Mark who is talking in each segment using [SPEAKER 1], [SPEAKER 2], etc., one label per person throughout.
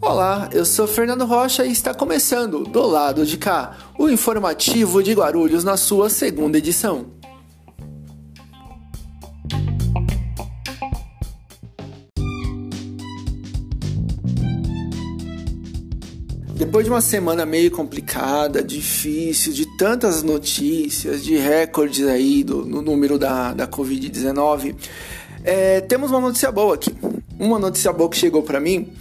[SPEAKER 1] Olá, eu sou Fernando Rocha e está começando do lado de cá, o informativo de Guarulhos na sua segunda edição. Depois de uma semana meio complicada, difícil, de tantas notícias, de recordes aí do, no número da, da Covid-19, é, temos uma notícia boa aqui. Uma notícia boa que chegou para mim,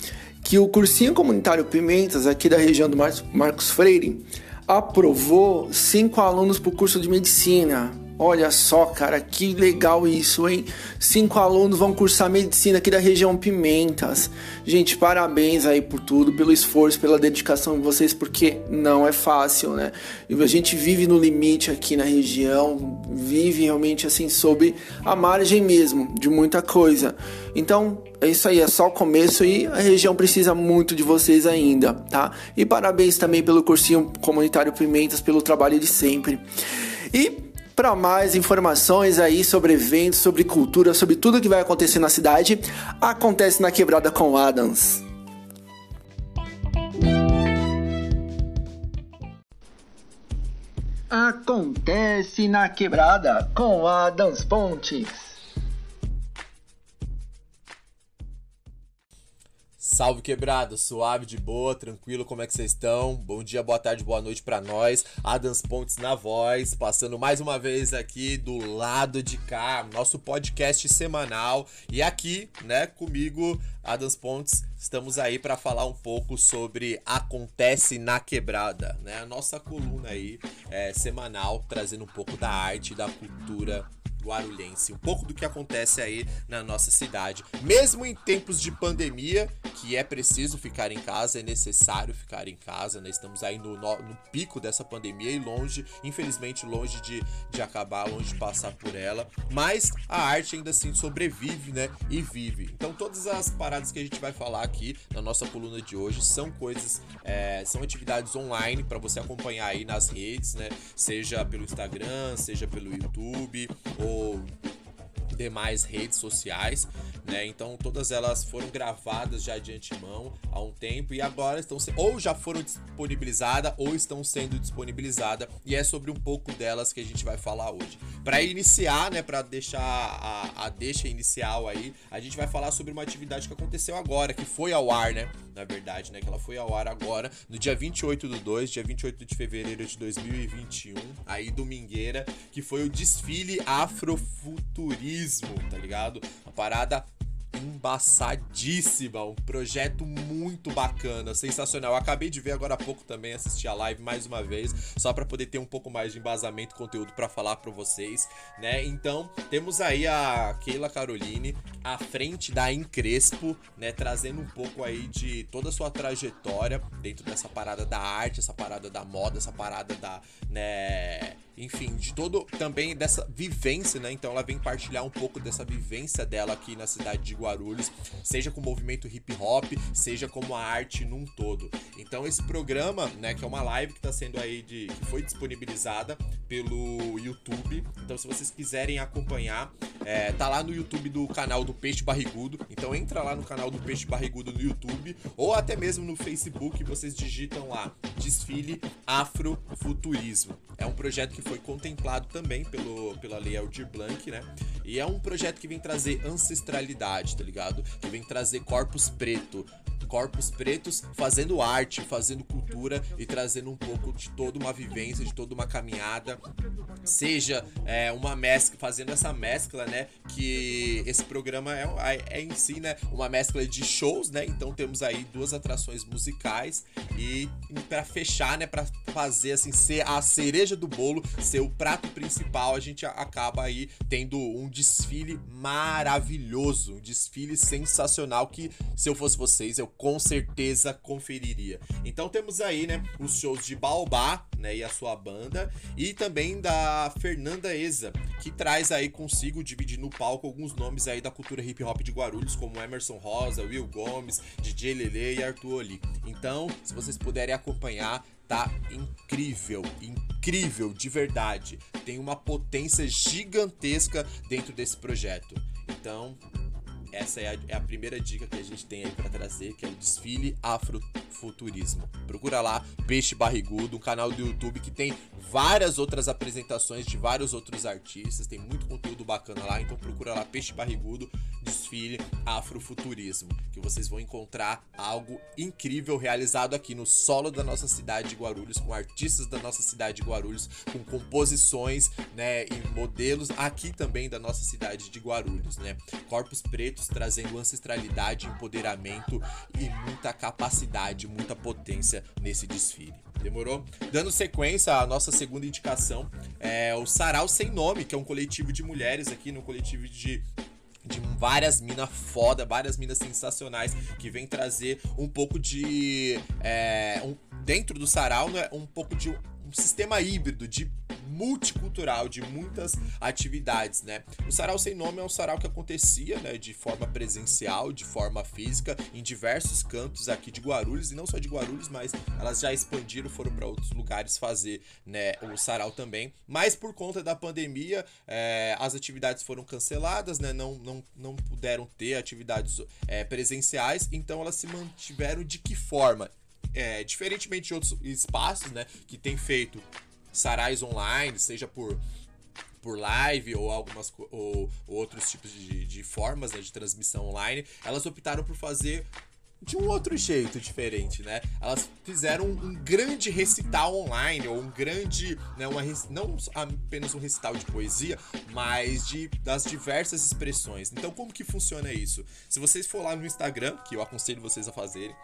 [SPEAKER 1] que o cursinho comunitário Pimentas, aqui da região do Marcos Freire, aprovou cinco alunos para o curso de medicina. Olha só, cara, que legal isso, hein? Cinco alunos vão cursar medicina aqui da região Pimentas. Gente, parabéns aí por tudo, pelo esforço, pela dedicação de vocês, porque não é fácil, né? A gente vive no limite aqui na região, vive realmente assim sob a margem mesmo de muita coisa. Então, é isso aí, é só o começo e a região precisa muito de vocês ainda, tá? E parabéns também pelo cursinho comunitário Pimentas, pelo trabalho de sempre. E para mais informações aí sobre eventos, sobre cultura, sobre tudo que vai acontecer na cidade, acontece na Quebrada com Adams. Acontece na Quebrada com Adams Pontes.
[SPEAKER 2] Salve quebrado, suave, de boa, tranquilo, como é que vocês estão? Bom dia, boa tarde, boa noite para nós. Adams Pontes na voz, passando mais uma vez aqui do lado de cá, nosso podcast semanal. E aqui, né, comigo, Adams Pontes, estamos aí para falar um pouco sobre Acontece na Quebrada, né? A nossa coluna aí é, semanal, trazendo um pouco da arte, da cultura guarulhense, um pouco do que acontece aí na nossa cidade. Mesmo em tempos de pandemia, que é preciso ficar em casa, é necessário ficar em casa, né? Estamos aí no, no, no pico dessa pandemia e longe, infelizmente, longe de, de acabar, longe de passar por ela. Mas a arte ainda assim sobrevive, né? E vive. Então todas as paradas que a gente vai falar aqui na nossa coluna de hoje são coisas, é, são atividades online para você acompanhar aí nas redes, né? Seja pelo Instagram, seja pelo YouTube ou Oh. Demais redes sociais, né? Então todas elas foram gravadas já de antemão há um tempo e agora estão ou já foram disponibilizadas ou estão sendo disponibilizadas e é sobre um pouco delas que a gente vai falar hoje. Para iniciar, né, para deixar a, a deixa inicial aí, a gente vai falar sobre uma atividade que aconteceu agora, que foi ao ar, né? Na verdade, né, que ela foi ao ar agora, no dia 28 do 2, dia 28 de fevereiro de 2021, aí domingueira, que foi o desfile Afrofuturismo, tá ligado? Uma parada embaçadíssima, um projeto muito bacana, sensacional. Eu acabei de ver agora há pouco também, assisti a live mais uma vez, só para poder ter um pouco mais de embasamento, conteúdo para falar para vocês, né? Então, temos aí a Keila Caroline à frente da Encrespo, né, trazendo um pouco aí de toda a sua trajetória dentro dessa parada da arte, essa parada da moda, essa parada da, né, enfim, de todo também dessa vivência, né? Então ela vem partilhar um pouco dessa vivência dela aqui na cidade de Guarulhos, seja com o movimento hip hop, seja como a arte num todo. Então esse programa, né, que é uma live que está sendo aí de que foi disponibilizada pelo YouTube. Então se vocês quiserem acompanhar, é, tá lá no YouTube do canal do Peixe Barrigudo. Então entra lá no canal do Peixe Barrigudo no YouTube ou até mesmo no Facebook, vocês digitam lá Desfile Afrofuturismo. É um projeto que foi contemplado também pelo, pela Lei Aldir Blanc, né? E é um projeto que vem trazer ancestralidade, tá ligado? Que vem trazer corpos preto, corpos pretos fazendo arte, fazendo cultura e trazendo um pouco de toda uma vivência, de toda uma caminhada, seja é, uma mescla, fazendo essa mescla, né? Que esse programa é, é, é em si, né? Uma mescla de shows, né? Então temos aí duas atrações musicais e, e para fechar, né? Para fazer assim ser a cereja do bolo, ser o prato principal, a gente acaba aí tendo um desfile maravilhoso, um desfile sensacional que se eu fosse vocês eu com certeza conferiria. Então temos aí, né, os shows de Baobá, né, e a sua banda, e também da Fernanda Eza, que traz aí consigo dividir no palco alguns nomes aí da cultura hip hop de Guarulhos, como Emerson Rosa, Will Gomes, DJ Lele e Arthur Oli. Então, se vocês puderem acompanhar, tá incrível, incrível de verdade. Tem uma potência gigantesca dentro desse projeto. Então, essa é a, é a primeira dica que a gente tem aí para trazer, que é o desfile Afrofuturismo. Procura lá, Peixe Barrigudo, um canal do YouTube que tem várias outras apresentações de vários outros artistas, tem muito conteúdo bacana lá, então procura lá Peixe Barrigudo, desfile Afrofuturismo, que vocês vão encontrar algo incrível realizado aqui no solo da nossa cidade de Guarulhos, com artistas da nossa cidade de Guarulhos, com composições, né, e modelos aqui também da nossa cidade de Guarulhos, né? Corpos pretos trazendo ancestralidade, empoderamento e muita capacidade, muita potência nesse desfile. Demorou? Dando sequência à nossa segunda indicação, é o Sarau Sem Nome, que é um coletivo de mulheres aqui, no coletivo de de várias minas foda, várias minas sensacionais que vem trazer um pouco de. É, um, dentro do sarau, né, um pouco de sistema híbrido de multicultural de muitas atividades, né? O Sarau Sem Nome é um sarau que acontecia, né, de forma presencial, de forma física, em diversos cantos aqui de Guarulhos, e não só de Guarulhos, mas elas já expandiram, foram para outros lugares fazer, né, o sarau também. Mas por conta da pandemia, é, as atividades foram canceladas, né, não, não, não puderam ter atividades é, presenciais, então elas se mantiveram de que forma? É, diferentemente de outros espaços, né, que tem feito sarais online, seja por por live ou algumas ou, ou outros tipos de, de formas né, de transmissão online, elas optaram por fazer de um outro jeito diferente, né? Elas fizeram um, grande recital online, ou um grande, né, uma, não apenas um recital de poesia, mas de das diversas expressões. Então, como que funciona isso? Se vocês for lá no Instagram, que eu aconselho vocês a fazerem,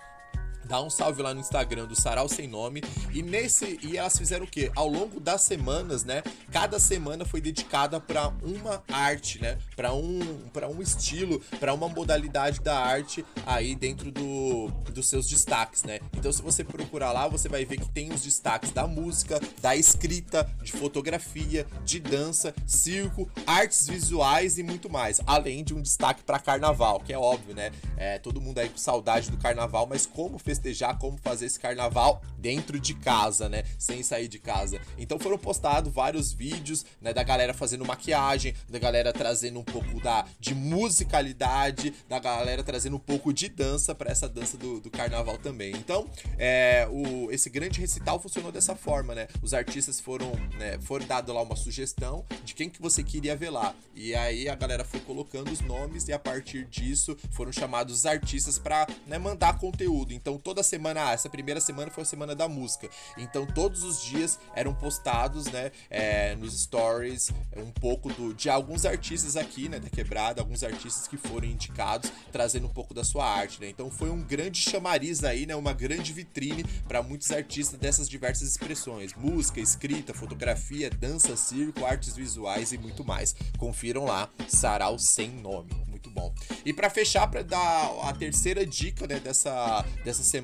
[SPEAKER 2] Dá um salve lá no Instagram do Sarau Sem Nome. E nesse. E elas fizeram o quê? Ao longo das semanas, né? Cada semana foi dedicada para uma arte, né? Para um, pra um estilo, para uma modalidade da arte aí dentro do, dos seus destaques, né? Então, se você procurar lá, você vai ver que tem os destaques da música, da escrita, de fotografia, de dança, circo, artes visuais e muito mais. Além de um destaque para carnaval, que é óbvio, né? É, todo mundo aí com saudade do carnaval, mas como fez festejar, como fazer esse carnaval dentro de casa, né? Sem sair de casa. Então foram postados vários vídeos, né, da galera fazendo maquiagem, da galera trazendo um pouco da de musicalidade, da galera trazendo um pouco de dança para essa dança do, do, carnaval também. Então, é, o, esse grande recital funcionou dessa forma, né? Os artistas foram, né, foram dado lá uma sugestão de quem que você queria ver lá. E aí a galera foi colocando os nomes e a partir disso foram chamados os artistas para né, mandar conteúdo. Então toda semana, ah, essa primeira semana foi a semana da música. Então todos os dias eram postados, né, é, nos stories, um pouco do, de alguns artistas aqui, né, da quebrada, alguns artistas que foram indicados, trazendo um pouco da sua arte, né. Então foi um grande chamariz aí, né, uma grande vitrine para muitos artistas dessas diversas expressões: música, escrita, fotografia, dança, circo, artes visuais e muito mais. Confiram lá, Sarau sem nome muito bom. E para fechar, para dar a terceira dica né, dessa, dessa semana,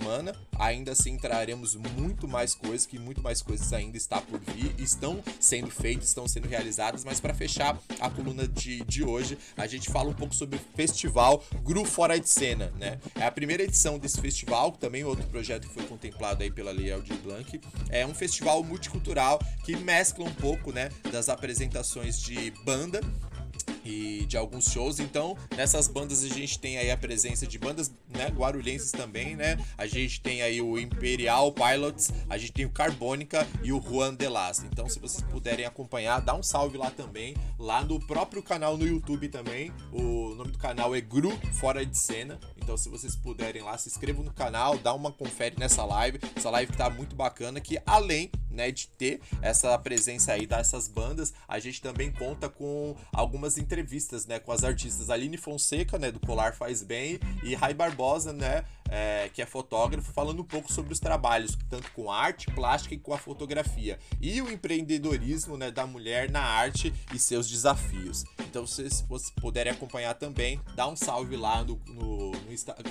[SPEAKER 2] ainda assim traremos muito mais coisas, que muito mais coisas ainda está por vir, estão sendo feitas, estão sendo realizadas, mas para fechar a coluna de, de hoje, a gente fala um pouco sobre o festival Gru Fora de Cena, né? É a primeira edição desse festival, também outro projeto que foi contemplado aí pela Lei Aldir Blanc, é um festival multicultural que mescla um pouco, né, das apresentações de banda e de alguns shows. Então, nessas bandas a gente tem aí a presença de bandas né, guarulhenses também, né? A gente tem aí o Imperial Pilots, a gente tem o Carbônica e o Juan Delas. Então, se vocês puderem acompanhar, dá um salve lá também, lá no próprio canal no YouTube também. O nome do canal é Gru Fora de Cena. Então, se vocês puderem lá, se inscrevam no canal, dá uma confere nessa live. Essa live tá muito bacana, que além né, de ter essa presença aí dessas bandas, a gente também conta com algumas entrevistas, né, com as artistas. Aline Fonseca, né, do Colar Faz Bem, e Rai Barbosa, né, é, que é fotógrafo, falando um pouco sobre os trabalhos, tanto com arte, plástica e com a fotografia, e o empreendedorismo, né, da mulher na arte e seus desafios. Então, se vocês puderem acompanhar também, dá um salve lá no, no, no,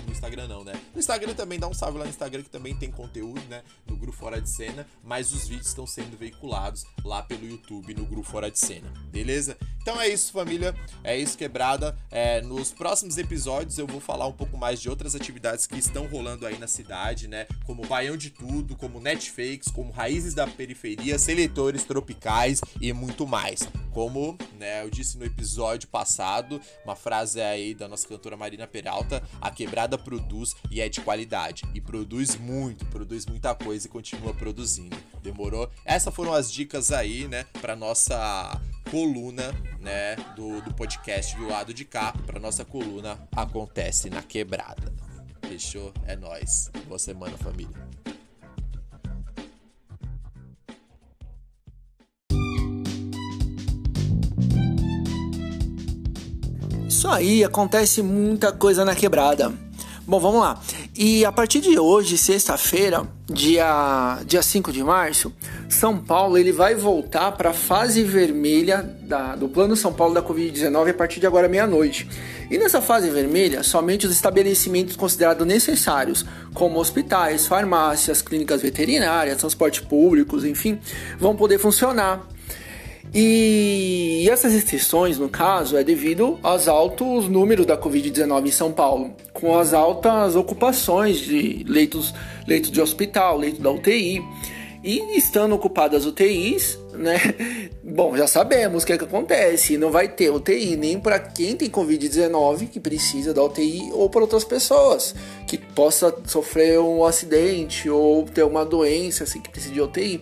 [SPEAKER 2] no Instagram, não, né? No Instagram também, dá um salve lá no Instagram, que também tem conteúdo, né, no Grupo Fora de Cena, mas os vídeos estão sendo veiculados lá pelo YouTube no Grupo Fora de Cena, beleza? Então é isso, família. É isso, quebrada. É, nos próximos episódios eu vou falar um pouco mais de outras atividades que estão rolando aí na cidade, né? Como Baião de Tudo, como Netflix, como Raízes da Periferia, Seletores Tropicais e muito mais. Como, né, eu disse no episódio passado, uma frase aí da nossa cantora Marina Peralta, a quebrada produz e é de qualidade. E produz muito, produz muita coisa e continua produzindo. Demorou? Essas foram as dicas aí, né, para nossa coluna, né, do, do podcast do lado de cá, para nossa coluna Acontece na Quebrada. Fechou? É nós. Boa semana, família.
[SPEAKER 1] Isso aí, acontece muita coisa na quebrada. Bom, vamos lá. E a partir de hoje, sexta-feira, dia, dia 5 de março, São Paulo ele vai voltar para a fase vermelha da, do Plano São Paulo da Covid-19 a partir de agora meia-noite. E nessa fase vermelha, somente os estabelecimentos considerados necessários, como hospitais, farmácias, clínicas veterinárias, transporte públicos, enfim, vão poder funcionar. E essas restrições, no caso, é devido aos altos números da Covid-19 em São Paulo, com as altas ocupações de leitos, leitos de hospital, leito da UTI. E estando ocupadas as UTIs, né? Bom, já sabemos o que, é que acontece. Não vai ter UTI nem para quem tem Covid-19 que precisa da UTI ou para outras pessoas que possa sofrer um acidente ou ter uma doença assim que precisa de UTI.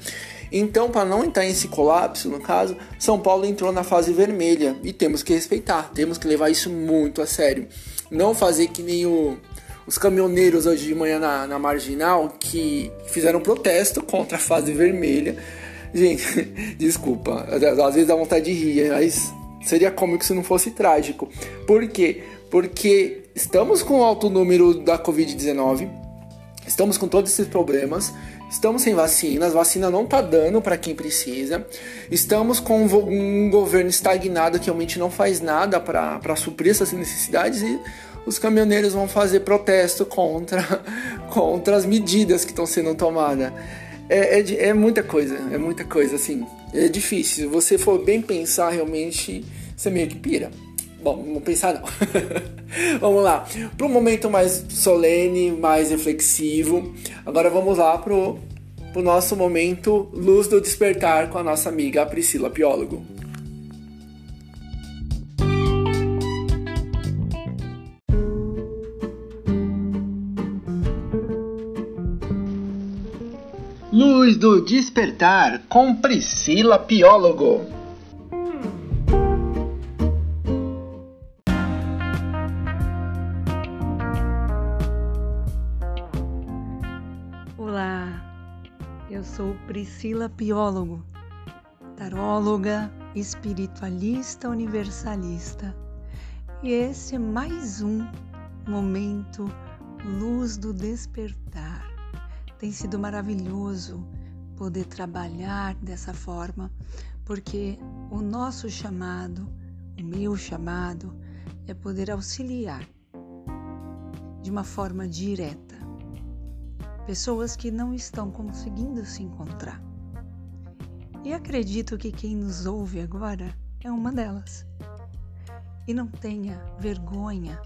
[SPEAKER 1] Então, para não entrar nesse colapso, no caso, São Paulo entrou na fase vermelha e temos que respeitar, temos que levar isso muito a sério. Não fazer que nem o, os caminhoneiros hoje de manhã na, na marginal que fizeram protesto contra a fase vermelha. Gente, desculpa, às vezes dá vontade de rir, mas seria cômico se não fosse trágico. Por quê? Porque estamos com alto número da Covid-19, estamos com todos esses problemas, Estamos sem vacinas, vacina não tá dando para quem precisa. Estamos com um governo estagnado que realmente não faz nada para suprir essas necessidades e os caminhoneiros vão fazer protesto contra, contra as medidas que estão sendo tomadas. É, é, é, muita coisa, é muita coisa, assim. É difícil. Se você for bem pensar, realmente, você meio que pira. Bom, não pensar não. vamos lá. Para um momento mais solene, mais reflexivo. Agora vamos lá pro, pro nosso momento Luz do Despertar com a nossa amiga Priscila Piólogo. Luz do Despertar com Priscila Piólogo.
[SPEAKER 3] Sou Priscila Piólogo, taróloga, espiritualista universalista. E esse é mais um momento Luz do Despertar. Tem sido maravilhoso poder trabalhar dessa forma, porque o nosso chamado, o meu chamado, é poder auxiliar de uma forma direta pessoas que não estão conseguindo se encontrar. E acredito que quem nos ouve agora é uma delas. E não tenha vergonha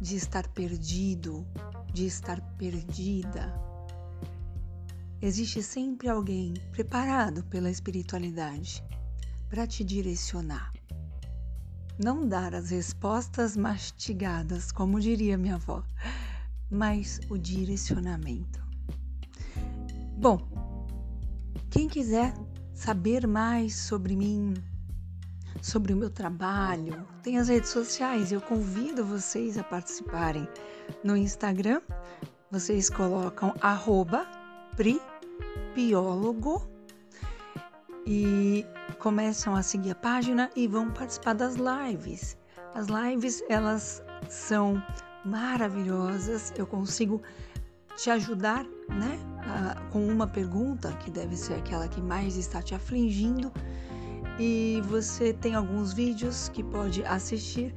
[SPEAKER 3] de estar perdido, de estar perdida. Existe sempre alguém preparado pela espiritualidade para te direcionar. Não dar as respostas mastigadas, como diria minha avó, mas o direcionamento. Bom, quem quiser saber mais sobre mim, sobre o meu trabalho, tem as redes sociais. Eu convido vocês a participarem. No Instagram, vocês colocam arroba pripiólogo e começam a seguir a página e vão participar das lives. As lives, elas são maravilhosas. Eu consigo te ajudar, né, com uma pergunta que deve ser aquela que mais está te afligindo. E você tem alguns vídeos que pode assistir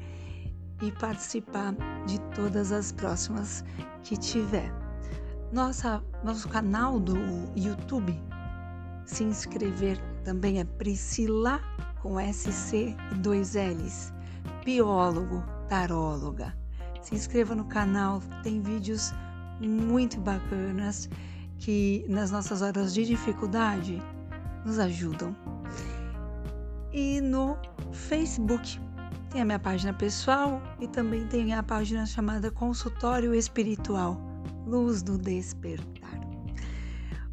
[SPEAKER 3] e participar de todas as próximas que tiver. Nossa, nosso canal do YouTube, se inscrever também é Priscila com SC e dois L's, biólogo, taróloga. Se inscreva no canal, tem vídeos muito bacanas que nas nossas horas de dificuldade nos ajudam. E no Facebook tem a minha página pessoal e também tem a página chamada Consultório Espiritual Luz do Despertar.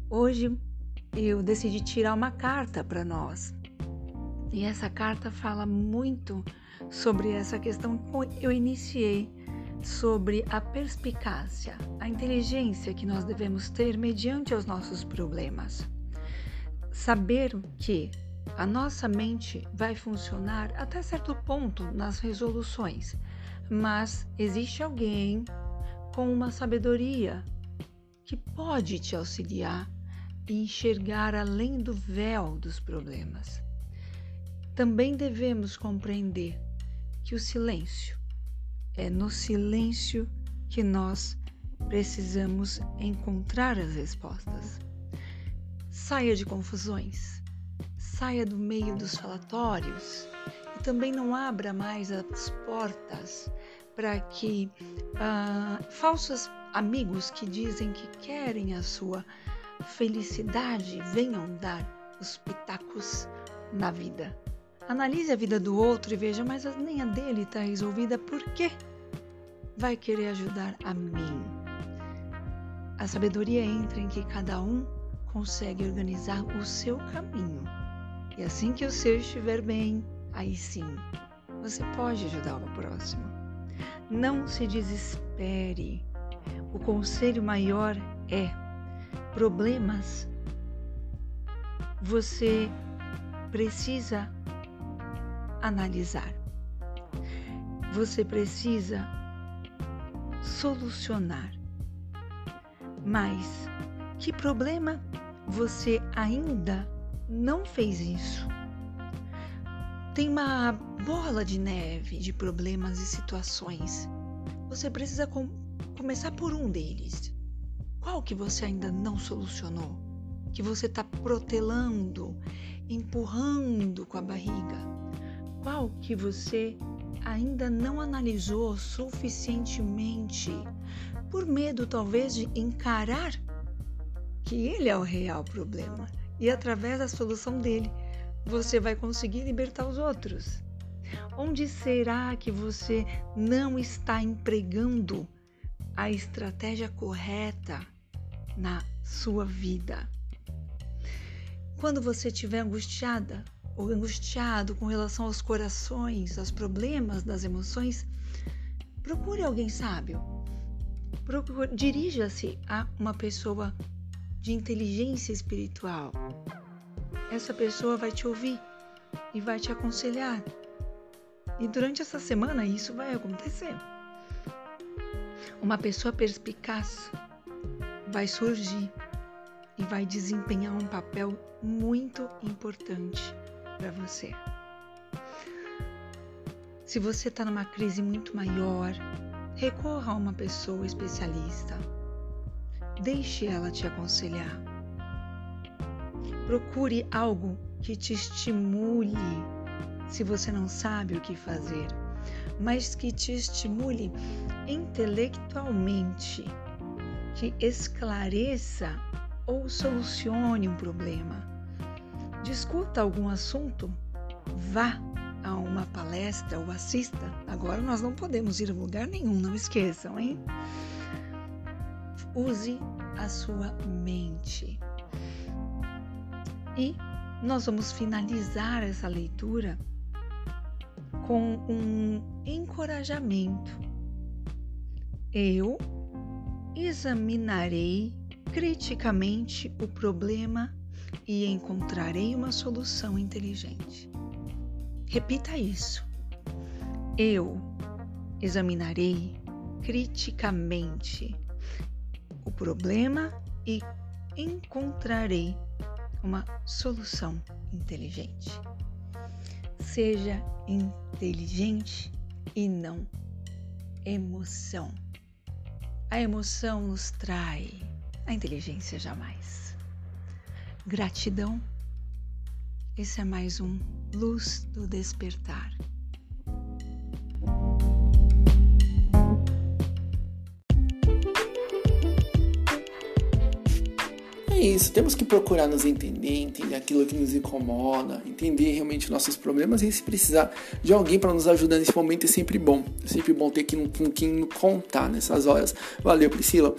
[SPEAKER 3] Hoje eu decidi tirar uma carta para nós. E essa carta fala muito sobre essa questão que eu iniciei sobre a perspicácia, a inteligência que nós devemos ter mediante os nossos problemas. Saber que a nossa mente vai funcionar até certo ponto nas resoluções, mas existe alguém com uma sabedoria que pode te auxiliar e enxergar além do véu dos problemas. Também devemos compreender que o silêncio é no silêncio que nós precisamos encontrar as respostas. Saia de confusões, saia do meio dos falatórios e também não abra mais as portas para que uh, falsos amigos que dizem que querem a sua felicidade venham dar os pitacos na vida. Analise a vida do outro e veja, mas nem a dele está resolvida, por quê? Vai querer ajudar a mim. A sabedoria entra em que cada um consegue organizar o seu caminho. E assim que o seu estiver bem, aí sim, você pode ajudar o próximo. Não se desespere. O conselho maior é: problemas você precisa analisar. Você precisa solucionar. Mas que problema você ainda não fez isso? Tem uma bola de neve de problemas e situações. Você precisa com começar por um deles. Qual que você ainda não solucionou? Que você está protelando, empurrando com a barriga? Qual que você ainda não analisou suficientemente, por medo talvez de encarar que ele é o real problema e através da solução dele você vai conseguir libertar os outros. Onde será que você não está empregando a estratégia correta na sua vida? Quando você estiver angustiada, angustiado com relação aos corações, aos problemas das emoções, procure alguém sábio. Dirija-se a uma pessoa de inteligência espiritual. Essa pessoa vai te ouvir e vai te aconselhar. E durante essa semana isso vai acontecer. Uma pessoa perspicaz vai surgir e vai desempenhar um papel muito importante para você. Se você está numa crise muito maior, recorra a uma pessoa especialista. Deixe ela te aconselhar. Procure algo que te estimule se você não sabe o que fazer, mas que te estimule intelectualmente, que esclareça ou solucione um problema discuta algum assunto, vá a uma palestra ou assista. Agora nós não podemos ir a lugar nenhum, não esqueçam, hein? Use a sua mente. E nós vamos finalizar essa leitura com um encorajamento. Eu examinarei criticamente o problema e encontrarei uma solução inteligente. Repita isso. Eu examinarei criticamente o problema e encontrarei uma solução inteligente. Seja inteligente e não emoção. A emoção nos trai, a inteligência jamais. Gratidão. Esse é mais um Luz do Despertar.
[SPEAKER 1] isso, temos que procurar nos entender, entender aquilo que nos incomoda, entender realmente nossos problemas e se precisar de alguém para nos ajudar nesse momento é sempre bom. É sempre bom ter que com quem contar nessas horas. Valeu, Priscila.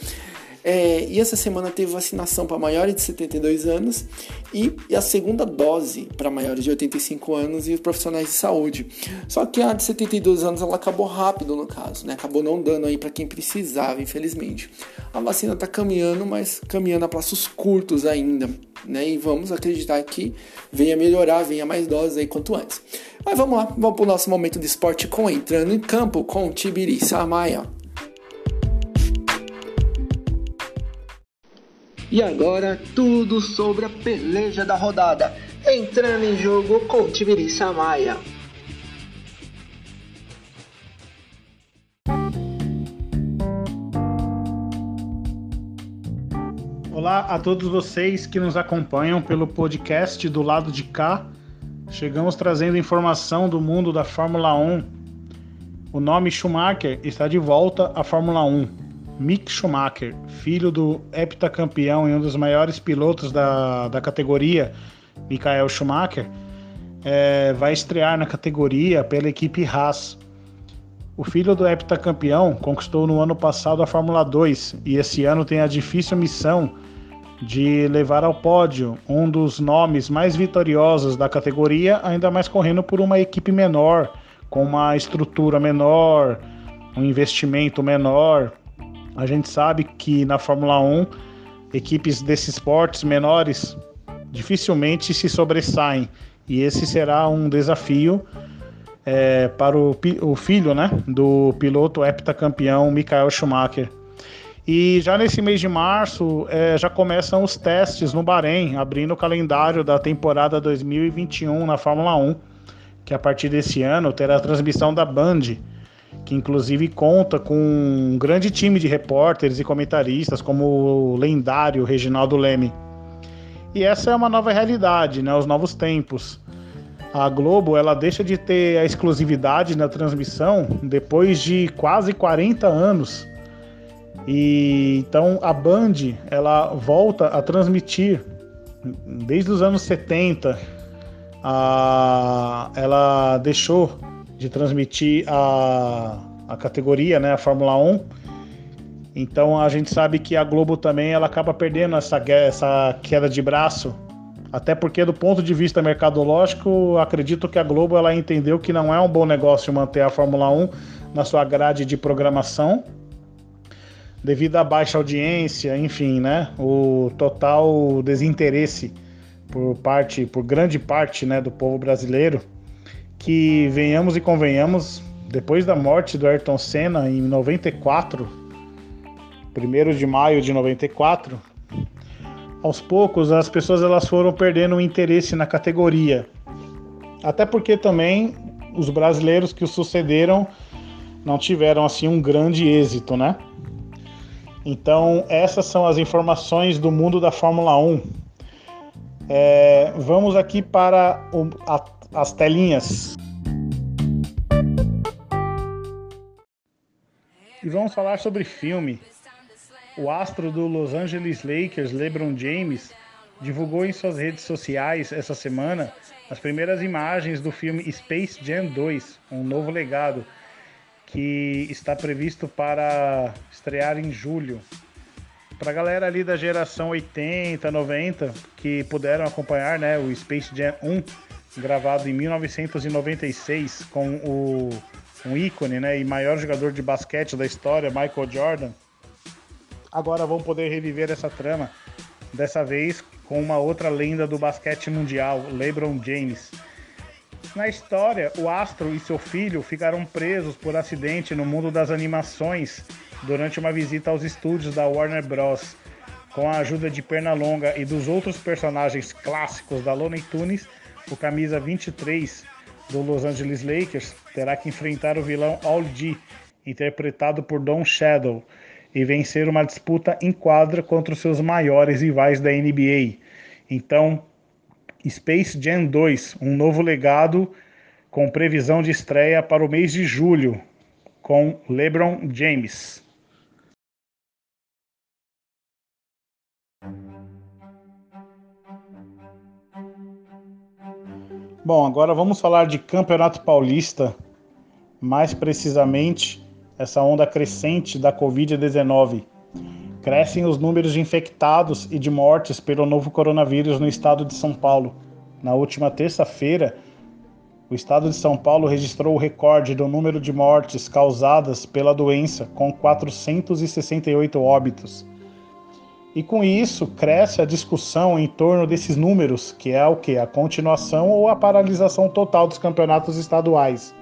[SPEAKER 1] É, e essa semana teve vacinação para maiores de 72 anos e, e a segunda dose para maiores de 85 anos e os profissionais de saúde. Só que a de 72 anos ela acabou rápido no caso, né? Acabou não dando aí para quem precisava, infelizmente. A vacina está caminhando, mas caminhando a passos curtos ainda, né? E vamos acreditar que venha melhorar, venha mais doses aí quanto antes. Mas vamos lá, vamos para o nosso momento de esporte com entrando em campo com Tibiri Samaia. E agora tudo sobre a peleja da rodada. Entrando em jogo com Tibiri Samaia.
[SPEAKER 4] Olá a todos vocês que nos acompanham pelo podcast do lado de cá. Chegamos trazendo informação do mundo da Fórmula 1. O nome Schumacher está de volta à Fórmula 1 Mick Schumacher, filho do heptacampeão e um dos maiores pilotos da, da categoria, Michael Schumacher, é, vai estrear na categoria pela equipe Haas. O filho do heptacampeão conquistou no ano passado a Fórmula 2 e esse ano tem a difícil missão de levar ao pódio um dos nomes mais vitoriosos da categoria, ainda mais correndo por uma equipe menor, com uma estrutura menor, um investimento menor, a gente sabe que na Fórmula 1, equipes desses esportes menores dificilmente se sobressaem. E esse será um desafio é, para o, o, filho né, do piloto heptacampeão Michael Schumacher. E já nesse mês de março é, já começam os testes no Bahrein, abrindo o calendário da temporada 2021 na Fórmula 1, que a partir desse ano terá a transmissão da Band que inclusive conta com um grande time de repórteres e comentaristas, como o lendário Reginaldo Leme. E essa é uma nova realidade, né? os novos tempos. A Globo ela deixa de ter a exclusividade na transmissão depois de quase 40 anos. E então a Band ela volta a transmitir desde os anos 70. A, ela deixou de transmitir a, a categoria, né, a Fórmula 1. Então a gente sabe que a Globo também ela acaba perdendo essa, essa queda de braço, até porque do ponto de vista mercadológico, acredito que a Globo ela entendeu que não é um bom negócio manter a Fórmula 1 na sua grade de programação, devido à baixa audiência, enfim, né, o total desinteresse por parte, por grande parte, né, do povo brasileiro que venhamos e convenhamos, depois da morte do Ayrton Senna em 94, 1 de maio de 94, aos poucos as pessoas elas foram perdendo o interesse na categoria. Até porque também os brasileiros que o sucederam não tiveram assim um grande êxito, né? Então, essas são as informações do mundo da Fórmula 1. É, vamos aqui para o, a as telinhas. E vamos falar sobre filme. O astro do Los Angeles Lakers, LeBron James, divulgou em suas redes sociais essa semana as primeiras imagens do filme Space Jam 2, um novo legado, que está previsto para estrear em julho. Para a galera ali da geração 80, 90, que puderam acompanhar né, o Space Jam 1, gravado em 1996 com o um ícone né, e maior jogador de basquete da história, Michael Jordan. Agora vão poder reviver essa trama, dessa vez com uma outra lenda do basquete mundial, LeBron James. Na história, o astro e seu filho ficaram presos por acidente no mundo das animações durante uma visita aos estúdios da Warner Bros. Com a ajuda de Pernalonga e dos outros personagens clássicos da Looney Tunes, o camisa 23 do Los Angeles Lakers terá que enfrentar o vilão All interpretado por Don Shadow, e vencer uma disputa em quadra contra os seus maiores rivais da NBA. Então, Space Jam 2, um novo legado com previsão de estreia para o mês de julho, com LeBron James. Bom, agora vamos falar de Campeonato Paulista, mais precisamente essa onda crescente da Covid-19. Crescem os números de infectados e de mortes pelo novo coronavírus no estado de São Paulo. Na última terça-feira, o estado de São Paulo registrou o recorde do número de mortes causadas pela doença, com 468 óbitos. E com isso cresce a discussão em torno desses números, que é o que? A continuação ou a paralisação total dos campeonatos estaduais.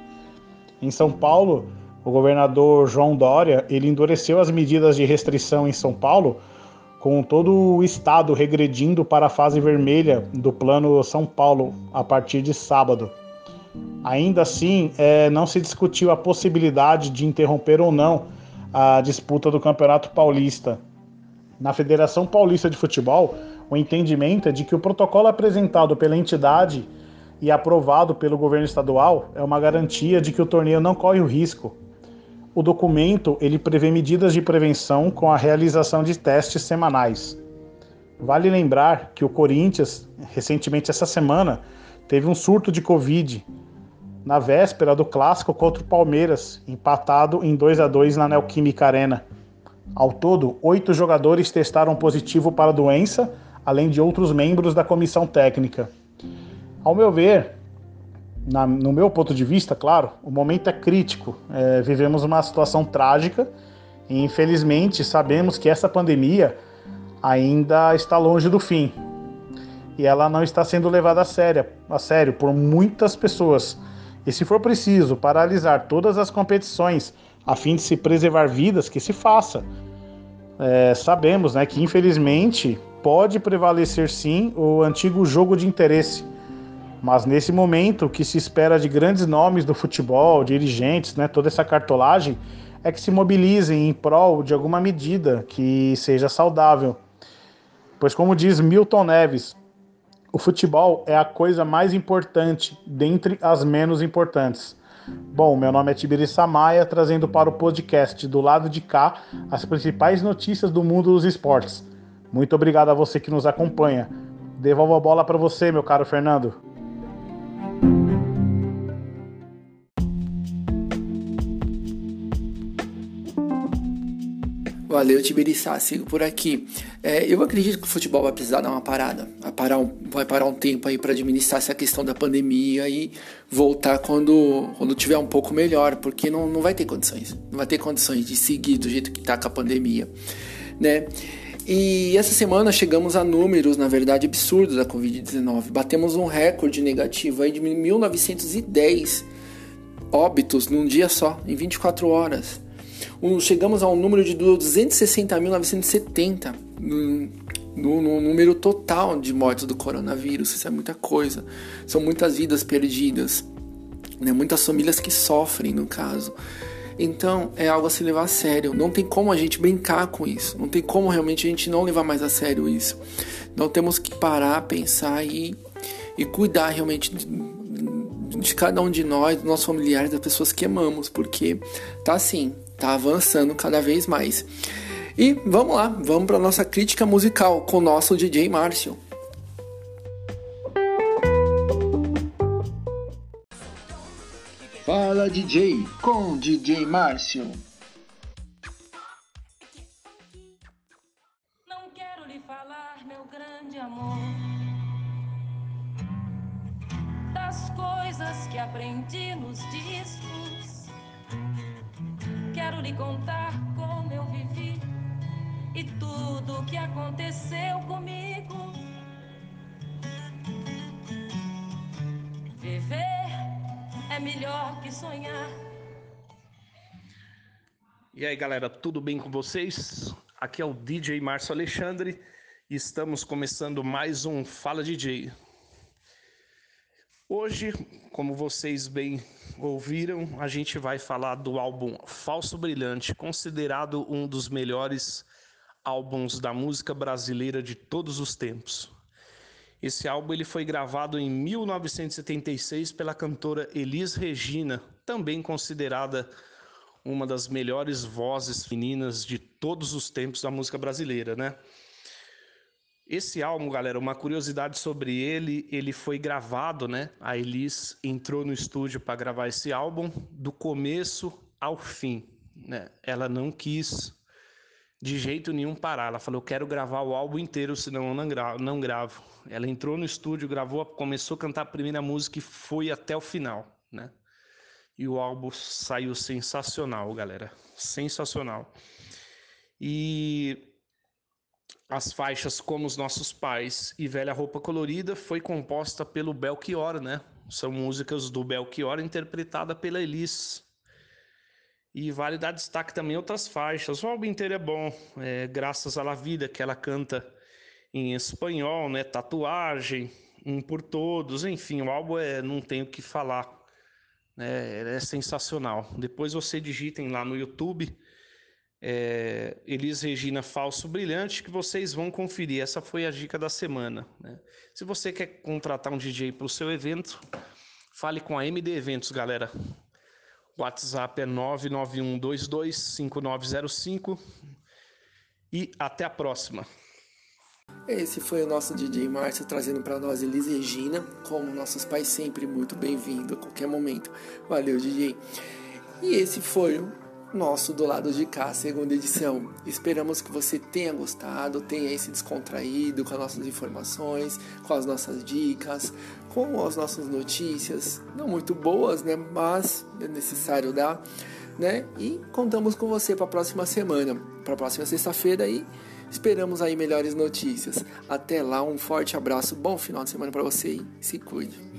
[SPEAKER 4] Em São Paulo, o governador João Dória ele endureceu as medidas de restrição em São Paulo, com todo o estado regredindo para a fase vermelha do Plano São Paulo a partir de sábado. Ainda assim, é, não se discutiu a possibilidade de interromper ou não a disputa do Campeonato Paulista na Federação Paulista de Futebol, o entendimento é de que o protocolo apresentado pela entidade e aprovado pelo governo estadual é uma garantia de que o torneio não corre o risco. O documento ele prevê medidas de prevenção com a realização de testes semanais. Vale lembrar que o Corinthians, recentemente essa semana, teve um surto de Covid na véspera do clássico contra o Palmeiras, empatado em 2 a 2 na Neoquímica Arena. Ao todo, oito jogadores testaram positivo para a doença, além de outros membros da comissão técnica. Ao meu ver, na, no meu ponto de vista, claro, o momento é crítico. É, vivemos uma situação trágica e, infelizmente, sabemos que essa pandemia ainda está longe do fim. E ela não está sendo levada a sério, a sério por muitas pessoas. E se for preciso paralisar todas as competições a fim de se preservar vidas, que se faça. É, sabemos né, que, infelizmente, pode prevalecer sim o antigo jogo de interesse. Mas nesse momento, o que se espera de grandes nomes do futebol, dirigentes, né, toda essa cartolagem, é que se mobilizem em prol de alguma medida que seja saudável. Pois, como diz Milton Neves, o futebol é a coisa mais importante dentre as menos importantes. Bom, meu nome é Tibiri Samaia, trazendo para o podcast do lado de cá as principais notícias do mundo dos esportes. Muito obrigado a você que nos acompanha. Devolvo a bola para você, meu caro Fernando.
[SPEAKER 1] Valeu, Tibiriçá, sigo por aqui. É, eu acredito que o futebol vai precisar dar uma parada, vai parar um, vai parar um tempo aí para administrar essa questão da pandemia e voltar quando, quando tiver um pouco melhor, porque não, não vai ter condições, não vai ter condições de seguir do jeito que tá com a pandemia, né? E essa semana chegamos a números, na verdade, absurdos da Covid-19. Batemos um recorde negativo aí de 1910 óbitos num dia só, em 24 horas chegamos a um número de 260.970 no, no, no, número total de mortes do coronavírus. Isso é muita coisa. São muitas vidas perdidas, né? muitas famílias que sofrem no caso. Então é algo a se levar a sério. Não tem como a gente brincar com isso. Não tem como realmente a gente não levar mais a sério isso. Não temos que parar, pensar e, e cuidar realmente de, de cada um de nós, dos nossos familiares, das pessoas que amamos, porque tá assim, tá avançando cada vez mais. E vamos lá, vamos para nossa crítica musical com o nosso DJ Márcio. Fala DJ com DJ Márcio.
[SPEAKER 5] Não quero lhe falar, meu grande amor, das coisas que aprendi nos discos quero lhe contar como eu vivi e tudo o que aconteceu comigo. Viver é melhor que sonhar.
[SPEAKER 6] E aí, galera, tudo bem com vocês? Aqui é o DJ Márcio Alexandre e estamos começando mais um Fala DJ. Hoje, como vocês bem ouviram, a gente vai falar do álbum Falso Brilhante, considerado um dos melhores álbuns da música brasileira de todos os tempos. Esse álbum ele foi gravado em 1976 pela cantora Elis Regina, também considerada uma das melhores vozes femininas de todos os tempos da música brasileira, né? Esse álbum, galera, uma curiosidade sobre ele, ele foi gravado, né? A Elis entrou no estúdio para gravar esse álbum do começo ao fim, né? Ela não quis de jeito nenhum parar. Ela falou: "Eu quero gravar o álbum inteiro, senão eu não gravo". Não gravo. Ela entrou no estúdio, gravou, começou a cantar a primeira música e foi até o final, né? E o álbum saiu sensacional, galera. Sensacional. E as faixas Como os Nossos Pais e Velha Roupa Colorida foi composta pelo Belchior, né? São músicas do Belchior interpretada pela Elis. E vale dar destaque também outras faixas. O álbum inteiro é bom, é, graças à vida que ela canta em espanhol, né? Tatuagem, um por todos, enfim, o álbum é, não tem o que falar, né? É sensacional. Depois você digitem lá no YouTube é, Elis Regina Falso Brilhante, que vocês vão conferir. Essa foi a dica da semana. Né? Se você quer contratar um DJ para o seu evento, fale com a MD Eventos, galera. WhatsApp é 991225905 e até a próxima.
[SPEAKER 1] Esse foi o nosso DJ Márcio trazendo para nós Elis Regina, como nossos pais sempre muito bem-vindo a qualquer momento. Valeu, DJ. E esse foi o nosso do lado de cá, segunda edição. Esperamos que você tenha gostado, tenha se descontraído com as nossas informações, com as nossas dicas, com as nossas notícias, não muito boas, né, mas é necessário dar, né? E contamos com você para a próxima semana, para a próxima sexta-feira e esperamos aí melhores notícias. Até lá, um forte abraço, bom final de semana para você e se cuide.